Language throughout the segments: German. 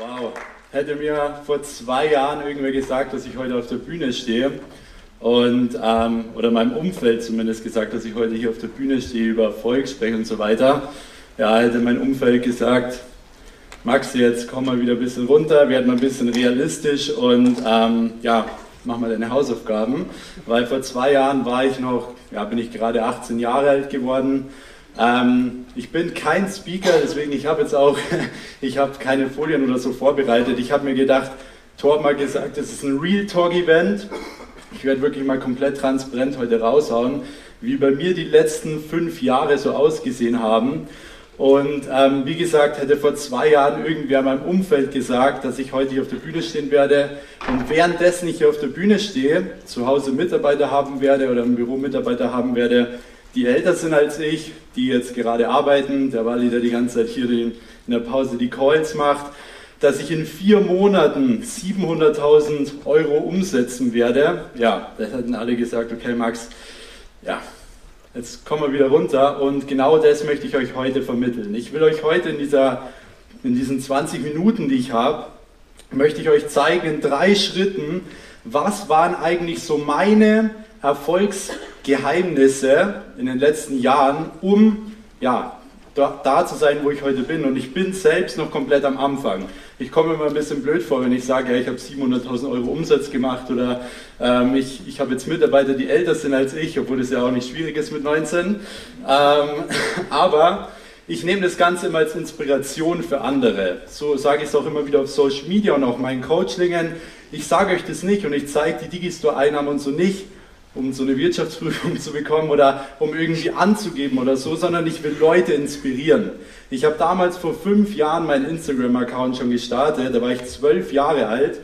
Wow. Hätte mir vor zwei Jahren irgendwer gesagt, dass ich heute auf der Bühne stehe und ähm, oder meinem Umfeld zumindest gesagt, dass ich heute hier auf der Bühne stehe, über Erfolg spreche und so weiter. Ja, hätte mein Umfeld gesagt, Max, jetzt komm mal wieder ein bisschen runter, werden mal ein bisschen realistisch und ähm, ja, mach mal deine Hausaufgaben. Weil vor zwei Jahren war ich noch, ja, bin ich gerade 18 Jahre alt geworden. Ähm, ich bin kein Speaker, deswegen ich habe jetzt auch, ich habe keine Folien oder so vorbereitet. Ich habe mir gedacht, Tor hat mal gesagt, es ist ein Real Talk Event. Ich werde wirklich mal komplett transparent heute raushauen, wie bei mir die letzten fünf Jahre so ausgesehen haben. Und ähm, wie gesagt, hätte vor zwei Jahren irgendwer in meinem Umfeld gesagt, dass ich heute hier auf der Bühne stehen werde. Und währenddessen ich hier auf der Bühne stehe, zu Hause Mitarbeiter haben werde oder im Büro Mitarbeiter haben werde, die älter sind als ich, die jetzt gerade arbeiten, der Wally, der die ganze Zeit hier in der Pause die Calls macht, dass ich in vier Monaten 700.000 Euro umsetzen werde. Ja, da hätten alle gesagt, okay Max, ja, Jetzt kommen wir wieder runter und genau das möchte ich euch heute vermitteln. Ich will euch heute in, dieser, in diesen 20 Minuten, die ich habe, möchte ich euch zeigen in drei Schritten, was waren eigentlich so meine Erfolgsgeheimnisse in den letzten Jahren, um ja, da, da, zu sein, wo ich heute bin. Und ich bin selbst noch komplett am Anfang. Ich komme immer ein bisschen blöd vor, wenn ich sage, ja, ich habe 700.000 Euro Umsatz gemacht oder ähm, ich, ich habe jetzt Mitarbeiter, die älter sind als ich, obwohl das ja auch nicht schwierig ist mit 19. Ähm, aber ich nehme das Ganze immer als Inspiration für andere. So sage ich es auch immer wieder auf Social Media und auch meinen Coachlingen. Ich sage euch das nicht und ich zeige die Digistore-Einnahmen und so nicht, um so eine Wirtschaftsprüfung zu bekommen oder um irgendwie anzugeben oder so, sondern ich will Leute inspirieren. Ich habe damals vor fünf Jahren meinen Instagram-Account schon gestartet, da war ich zwölf Jahre alt.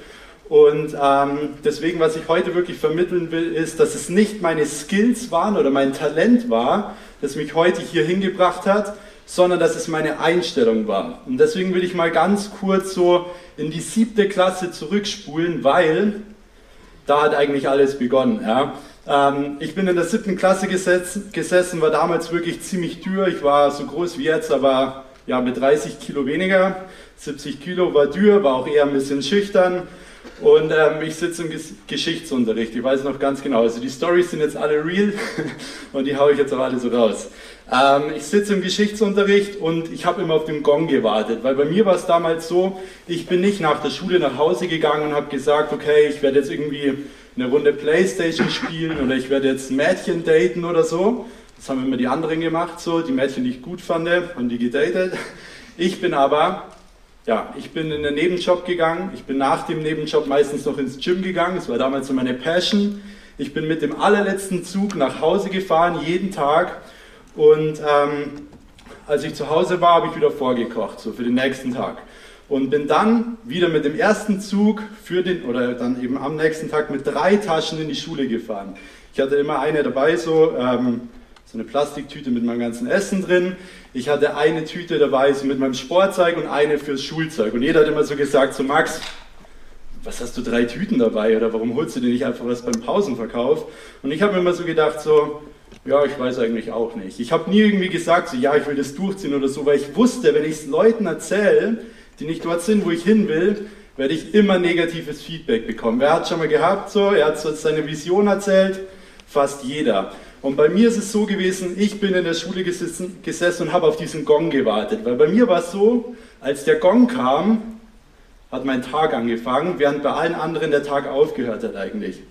Und ähm, deswegen, was ich heute wirklich vermitteln will, ist, dass es nicht meine Skills waren oder mein Talent war, das mich heute hier hingebracht hat, sondern dass es meine Einstellung war. Und deswegen will ich mal ganz kurz so in die siebte Klasse zurückspulen, weil da hat eigentlich alles begonnen. Ja. Ähm, ich bin in der siebten Klasse gesessen, war damals wirklich ziemlich dürr. Ich war so groß wie jetzt, aber ja, mit 30 Kilo weniger. 70 Kilo war dürr, war auch eher ein bisschen schüchtern. Und ähm, ich sitze im Geschichtsunterricht, ich weiß noch ganz genau. Also die Stories sind jetzt alle real und die haue ich jetzt auch alle so raus. Ähm, ich sitze im Geschichtsunterricht und ich habe immer auf den Gong gewartet, weil bei mir war es damals so, ich bin nicht nach der Schule nach Hause gegangen und habe gesagt, okay, ich werde jetzt irgendwie eine Runde Playstation spielen oder ich werde jetzt Mädchen daten oder so. Das haben immer die anderen gemacht, so die Mädchen, die ich gut fand, haben die gedatet. Ich bin aber, ja, ich bin in den Nebenjob gegangen. Ich bin nach dem Nebenjob meistens noch ins Gym gegangen. Das war damals so meine Passion. Ich bin mit dem allerletzten Zug nach Hause gefahren, jeden Tag. Und ähm, als ich zu Hause war, habe ich wieder vorgekocht, so für den nächsten Tag und bin dann wieder mit dem ersten Zug für den, oder dann eben am nächsten Tag mit drei Taschen in die Schule gefahren. Ich hatte immer eine dabei, so, ähm, so eine Plastiktüte mit meinem ganzen Essen drin. Ich hatte eine Tüte dabei, so mit meinem Sportzeug und eine fürs Schulzeug. Und jeder hat immer so gesagt, so Max, was hast du drei Tüten dabei oder warum holst du dir nicht einfach was beim Pausenverkauf? Und ich habe mir immer so gedacht, so, ja, ich weiß eigentlich auch nicht. Ich habe nie irgendwie gesagt, so, ja, ich will das durchziehen oder so, weil ich wusste, wenn ich es Leuten erzähle, die nicht dort sind, wo ich hin will, werde ich immer negatives Feedback bekommen. Wer hat schon mal gehabt so? Er hat so seine Vision erzählt? Fast jeder. Und bei mir ist es so gewesen, ich bin in der Schule gesessen, gesessen und habe auf diesen Gong gewartet. Weil bei mir war es so, als der Gong kam, hat mein Tag angefangen, während bei allen anderen der Tag aufgehört hat eigentlich.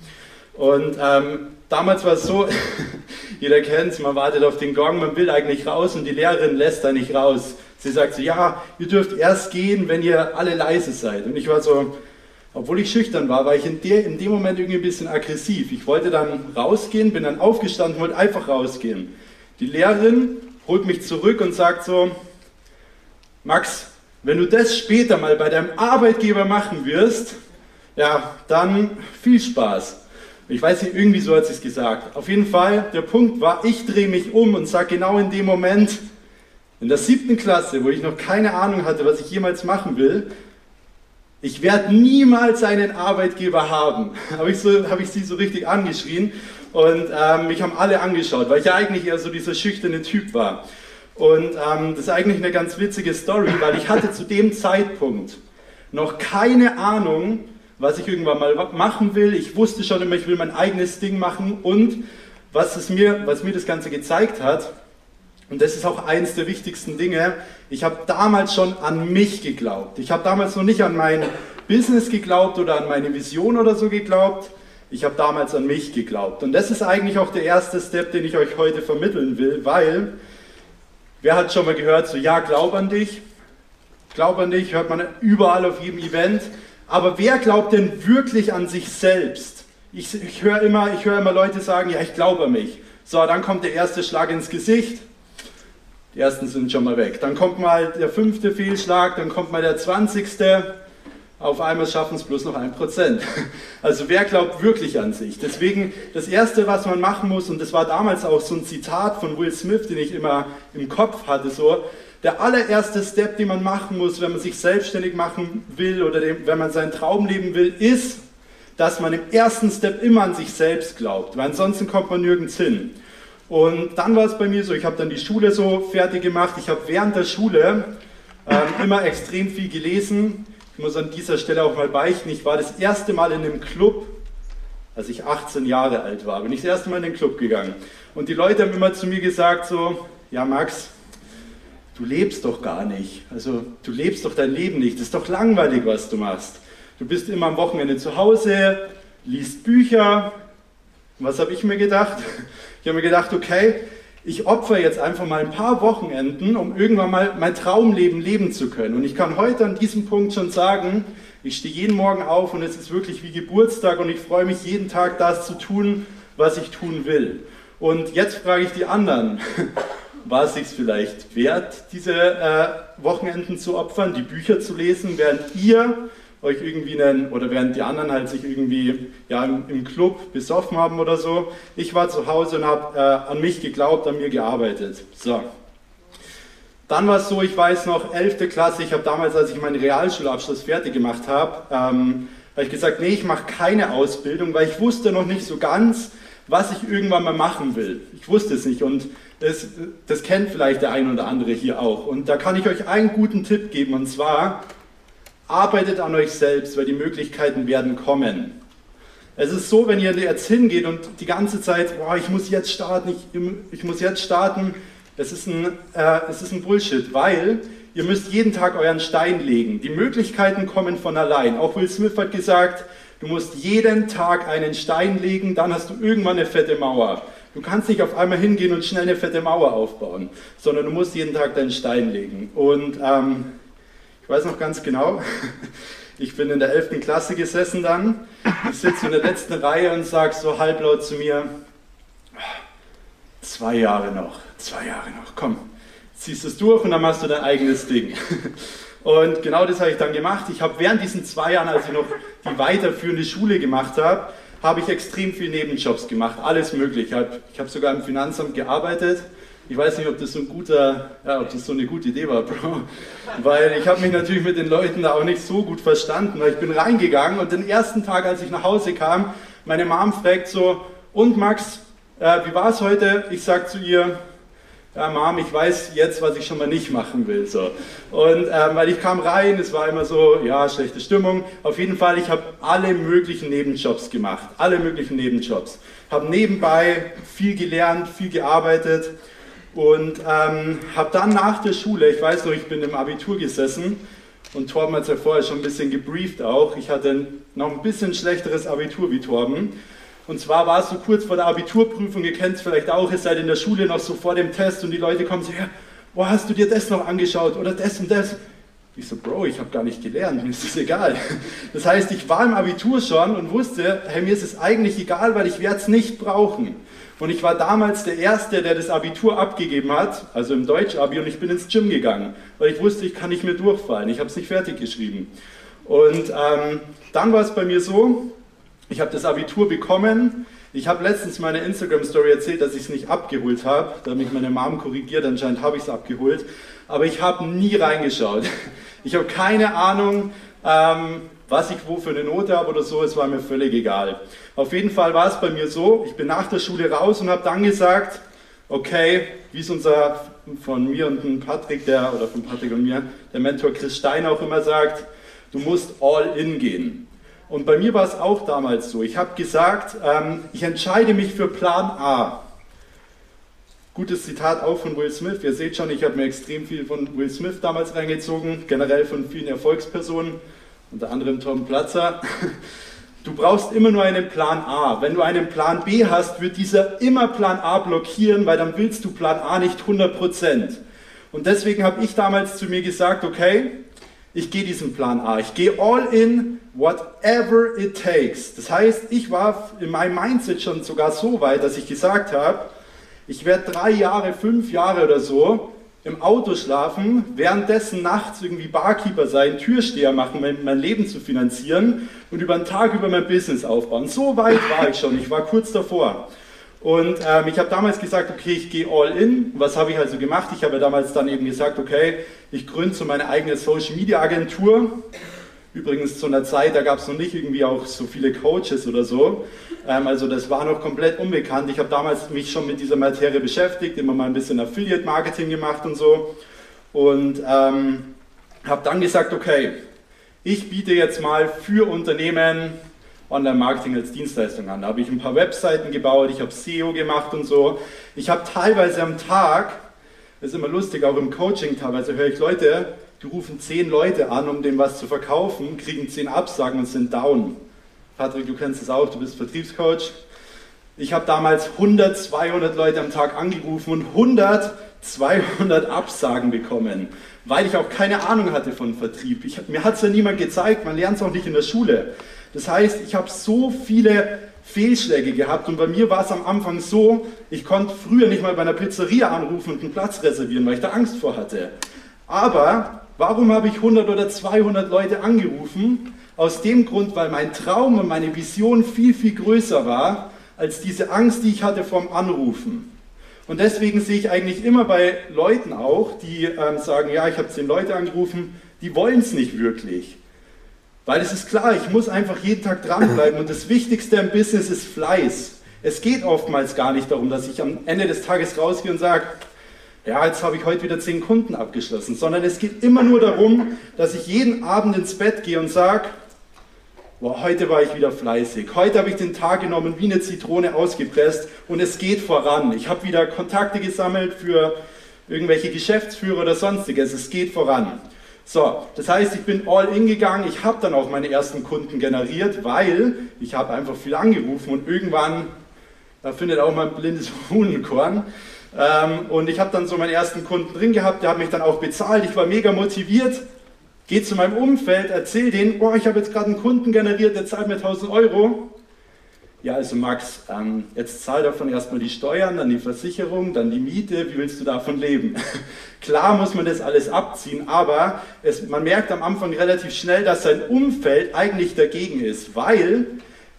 Und ähm, damals war es so, jeder kennt es, man wartet auf den Gong, man will eigentlich raus und die Lehrerin lässt da nicht raus. Sie sagt so, ja, ihr dürft erst gehen, wenn ihr alle leise seid. Und ich war so, obwohl ich schüchtern war, war ich in, der, in dem Moment irgendwie ein bisschen aggressiv. Ich wollte dann rausgehen, bin dann aufgestanden, wollte einfach rausgehen. Die Lehrerin holt mich zurück und sagt so, Max, wenn du das später mal bei deinem Arbeitgeber machen wirst, ja, dann viel Spaß. Ich weiß nicht, irgendwie so hat sie es gesagt. Auf jeden Fall, der Punkt war, ich drehe mich um und sage genau in dem Moment, in der siebten Klasse, wo ich noch keine Ahnung hatte, was ich jemals machen will, ich werde niemals einen Arbeitgeber haben. Habe ich, so, hab ich sie so richtig angeschrien und ähm, mich haben alle angeschaut, weil ich ja eigentlich eher so dieser schüchterne Typ war. Und ähm, das ist eigentlich eine ganz witzige Story, weil ich hatte zu dem Zeitpunkt noch keine Ahnung, was ich irgendwann mal machen will. Ich wusste schon immer, ich will mein eigenes Ding machen und was, es mir, was mir das Ganze gezeigt hat, und das ist auch eines der wichtigsten Dinge, ich habe damals schon an mich geglaubt. Ich habe damals noch nicht an mein Business geglaubt oder an meine Vision oder so geglaubt. Ich habe damals an mich geglaubt. Und das ist eigentlich auch der erste Step, den ich euch heute vermitteln will, weil wer hat schon mal gehört, so ja, glaub an dich, glaub an dich, hört man überall auf jedem Event. Aber wer glaubt denn wirklich an sich selbst? Ich, ich höre immer, hör immer Leute sagen, ja, ich glaube an mich. So, dann kommt der erste Schlag ins Gesicht. Die ersten sind schon mal weg. Dann kommt mal der fünfte Fehlschlag, dann kommt mal der zwanzigste. Auf einmal schaffen es bloß noch ein Prozent. Also wer glaubt wirklich an sich? Deswegen das Erste, was man machen muss, und das war damals auch so ein Zitat von Will Smith, den ich immer im Kopf hatte, so, der allererste Step, den man machen muss, wenn man sich selbstständig machen will oder wenn man seinen Traum leben will, ist, dass man im ersten Step immer an sich selbst glaubt, weil ansonsten kommt man nirgends hin. Und dann war es bei mir so, ich habe dann die Schule so fertig gemacht, ich habe während der Schule ähm, immer extrem viel gelesen. Ich muss an dieser Stelle auch mal beichten, ich war das erste Mal in einem Club, als ich 18 Jahre alt war, bin ich das erste Mal in den Club gegangen. Und die Leute haben immer zu mir gesagt so, ja Max, du lebst doch gar nicht. Also du lebst doch dein Leben nicht. Das ist doch langweilig, was du machst. Du bist immer am Wochenende zu Hause, liest Bücher. Was habe ich mir gedacht? Ich habe mir gedacht, okay, ich opfer jetzt einfach mal ein paar Wochenenden, um irgendwann mal mein Traumleben leben zu können. Und ich kann heute an diesem Punkt schon sagen, ich stehe jeden Morgen auf und es ist wirklich wie Geburtstag und ich freue mich jeden Tag, das zu tun, was ich tun will. Und jetzt frage ich die anderen, war es sich vielleicht wert, diese äh, Wochenenden zu opfern, die Bücher zu lesen, während ihr euch irgendwie einen, oder während die anderen halt sich irgendwie ja, im, Club besoffen haben oder so. Ich war zu Hause und habe äh, an mich geglaubt, an mir gearbeitet. So. Dann war es so, ich weiß noch, 11. Klasse, ich habe damals, als ich meinen Realschulabschluss fertig gemacht habe, ähm, habe ich gesagt, nee, ich mache keine Ausbildung, weil ich wusste noch nicht so ganz, was ich irgendwann mal machen will. Ich wusste es nicht und das, das kennt vielleicht der ein oder andere hier auch. Und da kann ich euch einen guten Tipp geben und zwar, arbeitet an euch selbst, weil die Möglichkeiten werden kommen. Es ist so, wenn ihr jetzt hingeht und die ganze Zeit, boah, ich muss jetzt starten, ich, ich muss jetzt starten, es ist, ein, äh, es ist ein Bullshit, weil ihr müsst jeden Tag euren Stein legen. Die Möglichkeiten kommen von allein. Auch Will Smith hat gesagt, du musst jeden Tag einen Stein legen, dann hast du irgendwann eine fette Mauer. Du kannst nicht auf einmal hingehen und schnell eine fette Mauer aufbauen, sondern du musst jeden Tag deinen Stein legen. Und ähm, ich weiß noch ganz genau, ich bin in der 11. Klasse gesessen dann, ich sitze in der letzten Reihe und sage so halblaut zu mir, zwei Jahre noch, zwei Jahre noch, komm, ziehst es durch und dann machst du dein eigenes Ding. Und genau das habe ich dann gemacht. Ich habe während diesen zwei Jahren, als ich noch die weiterführende Schule gemacht habe, habe ich extrem viel Nebenjobs gemacht, alles mögliche. Ich habe hab sogar im Finanzamt gearbeitet. Ich weiß nicht, ob das so ein guter, ja, ob das so eine gute Idee war, Bro. Weil ich habe mich natürlich mit den Leuten da auch nicht so gut verstanden, weil ich bin reingegangen und den ersten Tag, als ich nach Hause kam, meine Mom fragt so, und Max, äh, wie war es heute? Ich sage zu ihr, ja, Mom, ich weiß jetzt, was ich schon mal nicht machen will. So. Und ähm, weil ich kam rein, es war immer so, ja, schlechte Stimmung. Auf jeden Fall, ich habe alle möglichen Nebenjobs gemacht, alle möglichen Nebenjobs. Habe nebenbei viel gelernt, viel gearbeitet und ähm, habe dann nach der Schule, ich weiß noch, ich bin im Abitur gesessen und Torben hat es ja vorher schon ein bisschen gebrieft auch. Ich hatte noch ein bisschen schlechteres Abitur wie Torben. Und zwar war es so kurz vor der Abiturprüfung, ihr kennt es vielleicht auch, ihr seid in der Schule noch so vor dem Test und die Leute kommen so, ja, wo hast du dir das noch angeschaut oder das und das? Ich so, Bro, ich habe gar nicht gelernt, mir ist das egal. Das heißt, ich war im Abitur schon und wusste, hey, mir ist es eigentlich egal, weil ich werde es nicht brauchen. Und ich war damals der Erste, der das Abitur abgegeben hat, also im Deutsch-Abi, und ich bin ins Gym gegangen, weil ich wusste, ich kann nicht mehr durchfallen. Ich habe es nicht fertig geschrieben. Und ähm, dann war es bei mir so, ich habe das Abitur bekommen. Ich habe letztens meine Instagram-Story erzählt, dass ich es nicht abgeholt habe. Da hat mich meine Mom korrigiert, anscheinend habe ich es abgeholt. Aber ich habe nie reingeschaut. Ich habe keine Ahnung, ähm, was ich wo für eine Note habe oder so. Es war mir völlig egal. Auf jeden Fall war es bei mir so, ich bin nach der Schule raus und habe dann gesagt, okay, wie es unser von mir und Patrick, der, oder von Patrick und mir, der Mentor Chris Stein auch immer sagt, Du musst all in gehen. Und bei mir war es auch damals so. Ich habe gesagt, ähm, ich entscheide mich für Plan A. Gutes Zitat auch von Will Smith. Ihr seht schon, ich habe mir extrem viel von Will Smith damals reingezogen, generell von vielen Erfolgspersonen, unter anderem Tom Platzer. Du brauchst immer nur einen Plan A. Wenn du einen Plan B hast, wird dieser immer Plan A blockieren, weil dann willst du Plan A nicht 100%. Und deswegen habe ich damals zu mir gesagt, okay, ich gehe diesen Plan A. Ich gehe all in, whatever it takes. Das heißt, ich war in meinem Mindset schon sogar so weit, dass ich gesagt habe, ich werde drei Jahre, fünf Jahre oder so im Auto schlafen, währenddessen nachts irgendwie Barkeeper sein, Türsteher machen, mein, mein Leben zu finanzieren und über einen Tag über mein Business aufbauen. So weit war ich schon, ich war kurz davor. Und ähm, ich habe damals gesagt, okay, ich gehe all in. Was habe ich also gemacht? Ich habe damals dann eben gesagt, okay, ich gründe so meine eigene Social Media Agentur. Übrigens zu einer Zeit, da gab es noch nicht irgendwie auch so viele Coaches oder so. Ähm, also das war noch komplett unbekannt. Ich habe damals mich schon mit dieser Materie beschäftigt, immer mal ein bisschen Affiliate Marketing gemacht und so. Und ähm, habe dann gesagt, okay, ich biete jetzt mal für Unternehmen Online-Marketing als Dienstleistung an. Da habe ich ein paar Webseiten gebaut, ich habe SEO gemacht und so. Ich habe teilweise am Tag, das ist immer lustig, auch im Coaching teilweise höre ich Leute, die rufen zehn Leute an, um dem was zu verkaufen, kriegen zehn Absagen und sind down. Patrick, du kennst es auch, du bist Vertriebscoach. Ich habe damals 100, 200 Leute am Tag angerufen und 100, 200 Absagen bekommen, weil ich auch keine Ahnung hatte von Vertrieb. Ich, mir hat es ja niemand gezeigt, man lernt es auch nicht in der Schule. Das heißt, ich habe so viele Fehlschläge gehabt und bei mir war es am Anfang so, ich konnte früher nicht mal bei einer Pizzeria anrufen und einen Platz reservieren, weil ich da Angst vor hatte. Aber warum habe ich 100 oder 200 Leute angerufen? Aus dem Grund, weil mein Traum und meine Vision viel, viel größer war als diese Angst, die ich hatte vom Anrufen. Und deswegen sehe ich eigentlich immer bei Leuten auch, die ähm, sagen, ja, ich habe zehn Leute angerufen, die wollen es nicht wirklich. Weil es ist klar, ich muss einfach jeden Tag dranbleiben und das Wichtigste im Business ist Fleiß. Es geht oftmals gar nicht darum, dass ich am Ende des Tages rausgehe und sage, ja, jetzt habe ich heute wieder zehn Kunden abgeschlossen, sondern es geht immer nur darum, dass ich jeden Abend ins Bett gehe und sage, Boah, heute war ich wieder fleißig. Heute habe ich den Tag genommen, wie eine Zitrone ausgepresst und es geht voran. Ich habe wieder Kontakte gesammelt für irgendwelche Geschäftsführer oder sonstiges. Es geht voran. So, das heißt, ich bin all in gegangen. Ich habe dann auch meine ersten Kunden generiert, weil ich habe einfach viel angerufen und irgendwann, da findet auch mal blindes Huhnenkorn. Ähm, und ich habe dann so meinen ersten Kunden drin gehabt, der hat mich dann auch bezahlt. Ich war mega motiviert Geh zu meinem Umfeld, erzähl denen, oh, ich habe jetzt gerade einen Kunden generiert, der zahlt mir 1000 Euro. Ja, also Max, ähm, jetzt zahl davon erstmal die Steuern, dann die Versicherung, dann die Miete, wie willst du davon leben? Klar muss man das alles abziehen, aber es, man merkt am Anfang relativ schnell, dass sein Umfeld eigentlich dagegen ist, weil,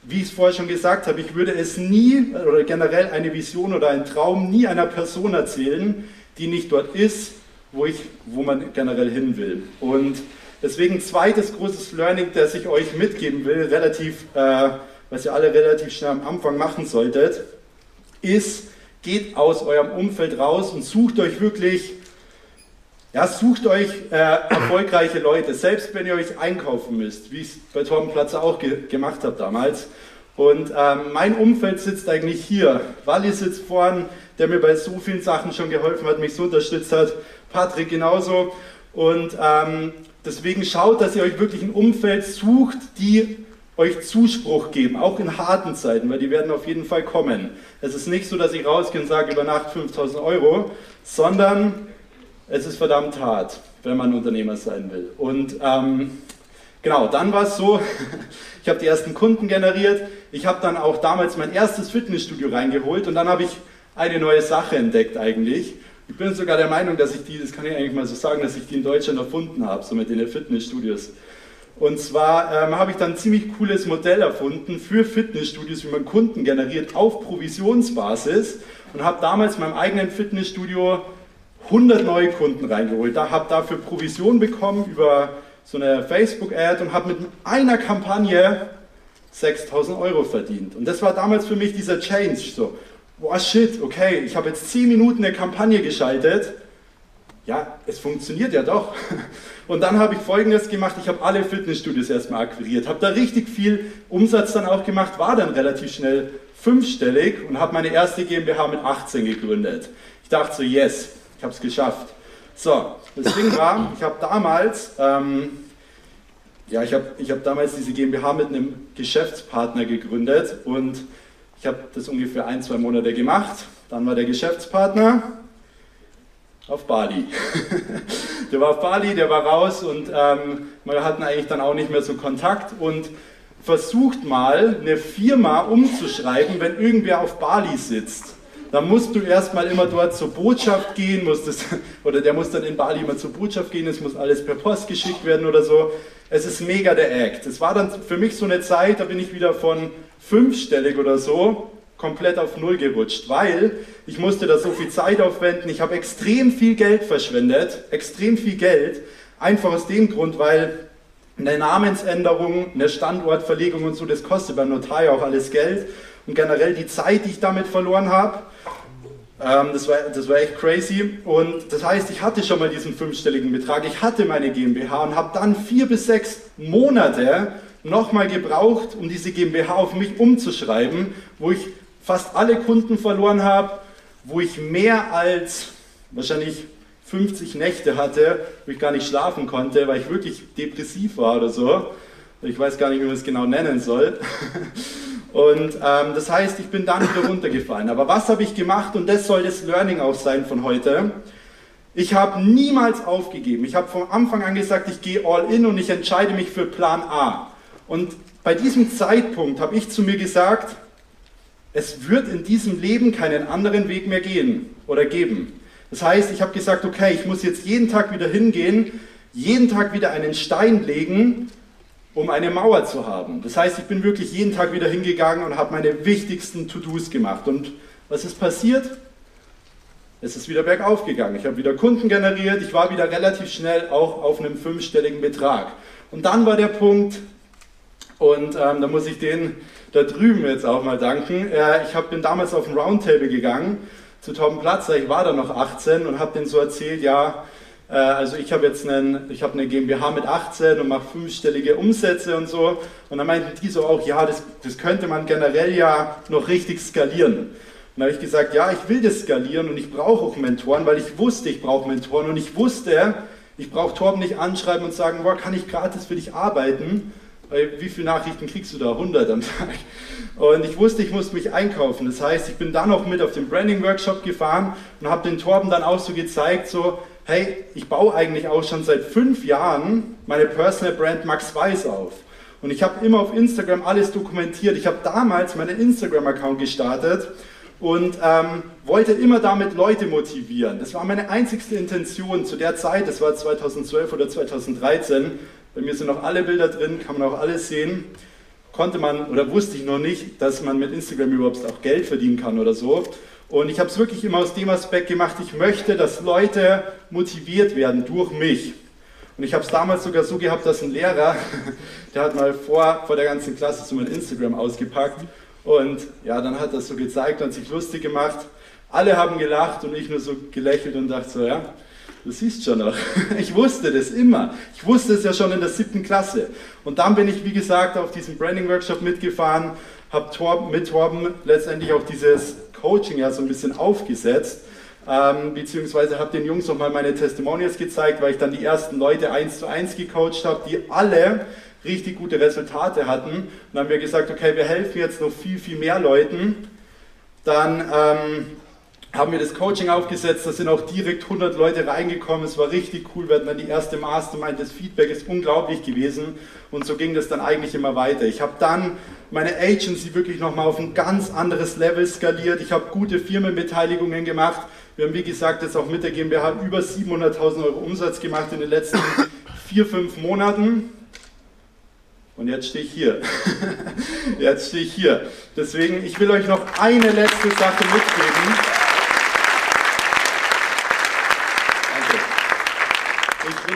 wie ich es vorher schon gesagt habe, ich würde es nie oder generell eine Vision oder einen Traum nie einer Person erzählen, die nicht dort ist, wo, ich, wo man generell hin will. Und deswegen zweites großes Learning, das ich euch mitgeben will, relativ, äh, was ihr alle relativ schnell am Anfang machen solltet, ist, geht aus eurem Umfeld raus und sucht euch wirklich, ja, sucht euch äh, erfolgreiche Leute, selbst wenn ihr euch einkaufen müsst, wie ich es bei Torben Platzer auch ge gemacht habe damals. Und ähm, mein Umfeld sitzt eigentlich hier. Wally sitzt vorn, der mir bei so vielen Sachen schon geholfen hat, mich so unterstützt hat. Patrick genauso. Und ähm, deswegen schaut, dass ihr euch wirklich ein Umfeld sucht, die euch Zuspruch geben, auch in harten Zeiten, weil die werden auf jeden Fall kommen. Es ist nicht so, dass ich rausgehe und sage, über Nacht 5000 Euro, sondern es ist verdammt hart, wenn man Unternehmer sein will. Und ähm, genau, dann war es so, ich habe die ersten Kunden generiert, ich habe dann auch damals mein erstes Fitnessstudio reingeholt und dann habe ich eine neue Sache entdeckt eigentlich. Ich bin sogar der Meinung, dass ich die, das kann ich eigentlich mal so sagen, dass ich die in Deutschland erfunden habe, so mit den Fitnessstudios. Und zwar ähm, habe ich dann ein ziemlich cooles Modell erfunden für Fitnessstudios, wie man Kunden generiert auf Provisionsbasis und habe damals in meinem eigenen Fitnessstudio 100 neue Kunden reingeholt. Da habe dafür Provision bekommen über so eine Facebook-Ad und habe mit einer Kampagne 6000 Euro verdient. Und das war damals für mich dieser Change. So, boah shit, okay, ich habe jetzt 10 Minuten eine Kampagne geschaltet, ja, es funktioniert ja doch. Und dann habe ich Folgendes gemacht, ich habe alle Fitnessstudios erstmal akquiriert, habe da richtig viel Umsatz dann auch gemacht, war dann relativ schnell fünfstellig und habe meine erste GmbH mit 18 gegründet. Ich dachte so, yes, ich habe es geschafft. So, das Ding war, ich habe damals, ähm, ja, ich habe ich hab damals diese GmbH mit einem Geschäftspartner gegründet und ich habe das ungefähr ein, zwei Monate gemacht. Dann war der Geschäftspartner auf Bali. der war auf Bali, der war raus und ähm, wir hatten eigentlich dann auch nicht mehr so Kontakt und versucht mal eine Firma umzuschreiben, wenn irgendwer auf Bali sitzt. Dann musst du erstmal immer dort zur Botschaft gehen, musst das, oder der muss dann in Bali immer zur Botschaft gehen, es muss alles per Post geschickt werden oder so. Es ist mega der Act. Es war dann für mich so eine Zeit, da bin ich wieder von fünfstellig oder so komplett auf Null gerutscht, weil ich musste da so viel Zeit aufwenden, ich habe extrem viel Geld verschwendet, extrem viel Geld, einfach aus dem Grund, weil eine Namensänderung, eine Standortverlegung und so, das kostet beim Notar ja auch alles Geld. Und generell die Zeit, die ich damit verloren habe, ähm, das, war, das war echt crazy. Und das heißt, ich hatte schon mal diesen fünfstelligen Betrag, ich hatte meine GmbH und habe dann vier bis sechs Monate nochmal gebraucht, um diese GmbH auf mich umzuschreiben, wo ich fast alle Kunden verloren habe, wo ich mehr als wahrscheinlich 50 Nächte hatte, wo ich gar nicht schlafen konnte, weil ich wirklich depressiv war oder so. Ich weiß gar nicht, wie man es genau nennen soll. Und ähm, das heißt, ich bin dann wieder runtergefallen. Aber was habe ich gemacht? Und das soll das Learning auch sein von heute. Ich habe niemals aufgegeben. Ich habe von Anfang an gesagt, ich gehe all in und ich entscheide mich für Plan A. Und bei diesem Zeitpunkt habe ich zu mir gesagt, es wird in diesem Leben keinen anderen Weg mehr gehen oder geben. Das heißt, ich habe gesagt, okay, ich muss jetzt jeden Tag wieder hingehen, jeden Tag wieder einen Stein legen, um eine Mauer zu haben. Das heißt, ich bin wirklich jeden Tag wieder hingegangen und habe meine wichtigsten To-Dos gemacht. Und was ist passiert? Es ist wieder bergauf gegangen. Ich habe wieder Kunden generiert. Ich war wieder relativ schnell auch auf einem fünfstelligen Betrag. Und dann war der Punkt, und ähm, da muss ich den da drüben jetzt auch mal danken. Äh, ich hab, bin damals auf ein Roundtable gegangen zu Tom Platzer. Ich war da noch 18 und habe denen so erzählt, ja, äh, also ich habe jetzt einen, ich habe eine GmbH mit 18 und mache fünfstellige Umsätze und so. Und dann meinten die so auch, ja, das, das könnte man generell ja noch richtig skalieren. Und dann habe ich gesagt, ja, ich will das skalieren und ich brauche auch Mentoren, weil ich wusste, ich brauche Mentoren und ich wusste, ich brauche Torben nicht anschreiben und sagen, boah, kann ich gratis für dich arbeiten, wie viele Nachrichten kriegst du da? 100 am Tag. Und ich wusste, ich musste mich einkaufen. Das heißt, ich bin dann noch mit auf den Branding-Workshop gefahren und habe den Torben dann auch so gezeigt, so, hey, ich baue eigentlich auch schon seit fünf Jahren meine Personal Brand Max Weiß auf. Und ich habe immer auf Instagram alles dokumentiert. Ich habe damals meinen Instagram-Account gestartet und ähm, wollte immer damit Leute motivieren. Das war meine einzigste Intention zu der Zeit, das war 2012 oder 2013, bei mir sind noch alle Bilder drin, kann man auch alles sehen. Konnte man oder wusste ich noch nicht, dass man mit Instagram überhaupt auch Geld verdienen kann oder so. Und ich habe es wirklich immer aus dem Aspekt gemacht, ich möchte, dass Leute motiviert werden durch mich. Und ich habe es damals sogar so gehabt, dass ein Lehrer, der hat mal vor, vor der ganzen Klasse so mein Instagram ausgepackt und ja, dann hat er so gezeigt und sich lustig gemacht. Alle haben gelacht und ich nur so gelächelt und dachte so, ja, Du siehst schon noch. Ich wusste das immer. Ich wusste es ja schon in der siebten Klasse. Und dann bin ich, wie gesagt, auf diesen Branding-Workshop mitgefahren, habe Torben, mit Torben letztendlich auch dieses Coaching ja so ein bisschen aufgesetzt. Ähm, beziehungsweise habe den Jungs nochmal meine Testimonials gezeigt, weil ich dann die ersten Leute eins zu eins gecoacht habe, die alle richtig gute Resultate hatten. Und dann haben wir gesagt, okay, wir helfen jetzt noch viel, viel mehr Leuten. Dann ähm, haben wir das Coaching aufgesetzt, da sind auch direkt 100 Leute reingekommen, es war richtig cool, wir hatten dann die erste Mastermind, das Feedback ist unglaublich gewesen und so ging das dann eigentlich immer weiter. Ich habe dann meine Agency wirklich nochmal auf ein ganz anderes Level skaliert, ich habe gute Firmenbeteiligungen gemacht, wir haben wie gesagt jetzt auch mit der GmbH über 700.000 Euro Umsatz gemacht in den letzten vier, fünf Monaten. Und jetzt stehe ich hier. Jetzt stehe ich hier. Deswegen, ich will euch noch eine letzte Sache mitgeben.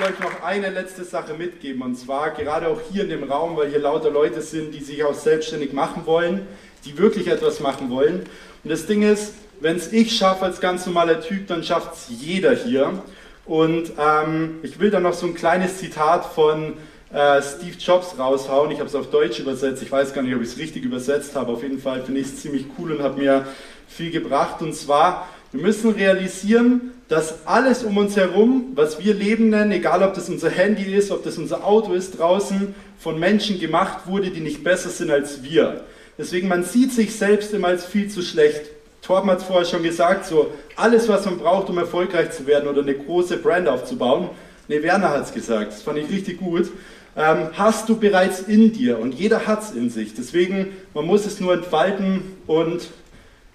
will euch noch eine letzte Sache mitgeben und zwar gerade auch hier in dem Raum, weil hier lauter Leute sind, die sich auch selbstständig machen wollen, die wirklich etwas machen wollen. Und das Ding ist, wenn es ich schaffe als ganz normaler Typ, dann schafft es jeder hier. Und ähm, ich will da noch so ein kleines Zitat von äh, Steve Jobs raushauen. Ich habe es auf Deutsch übersetzt. Ich weiß gar nicht, ob ich es richtig übersetzt habe. Auf jeden Fall finde ich es ziemlich cool und hat mir viel gebracht. Und zwar, wir müssen realisieren, dass alles um uns herum, was wir Leben nennen, egal ob das unser Handy ist, ob das unser Auto ist draußen, von Menschen gemacht wurde, die nicht besser sind als wir. Deswegen, man sieht sich selbst immer als viel zu schlecht. Torben hat es vorher schon gesagt, so alles, was man braucht, um erfolgreich zu werden oder eine große Brand aufzubauen, ne, Werner hat es gesagt, das fand ich richtig gut, ähm, hast du bereits in dir und jeder hat es in sich. Deswegen, man muss es nur entfalten und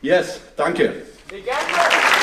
yes, danke. Obrigado!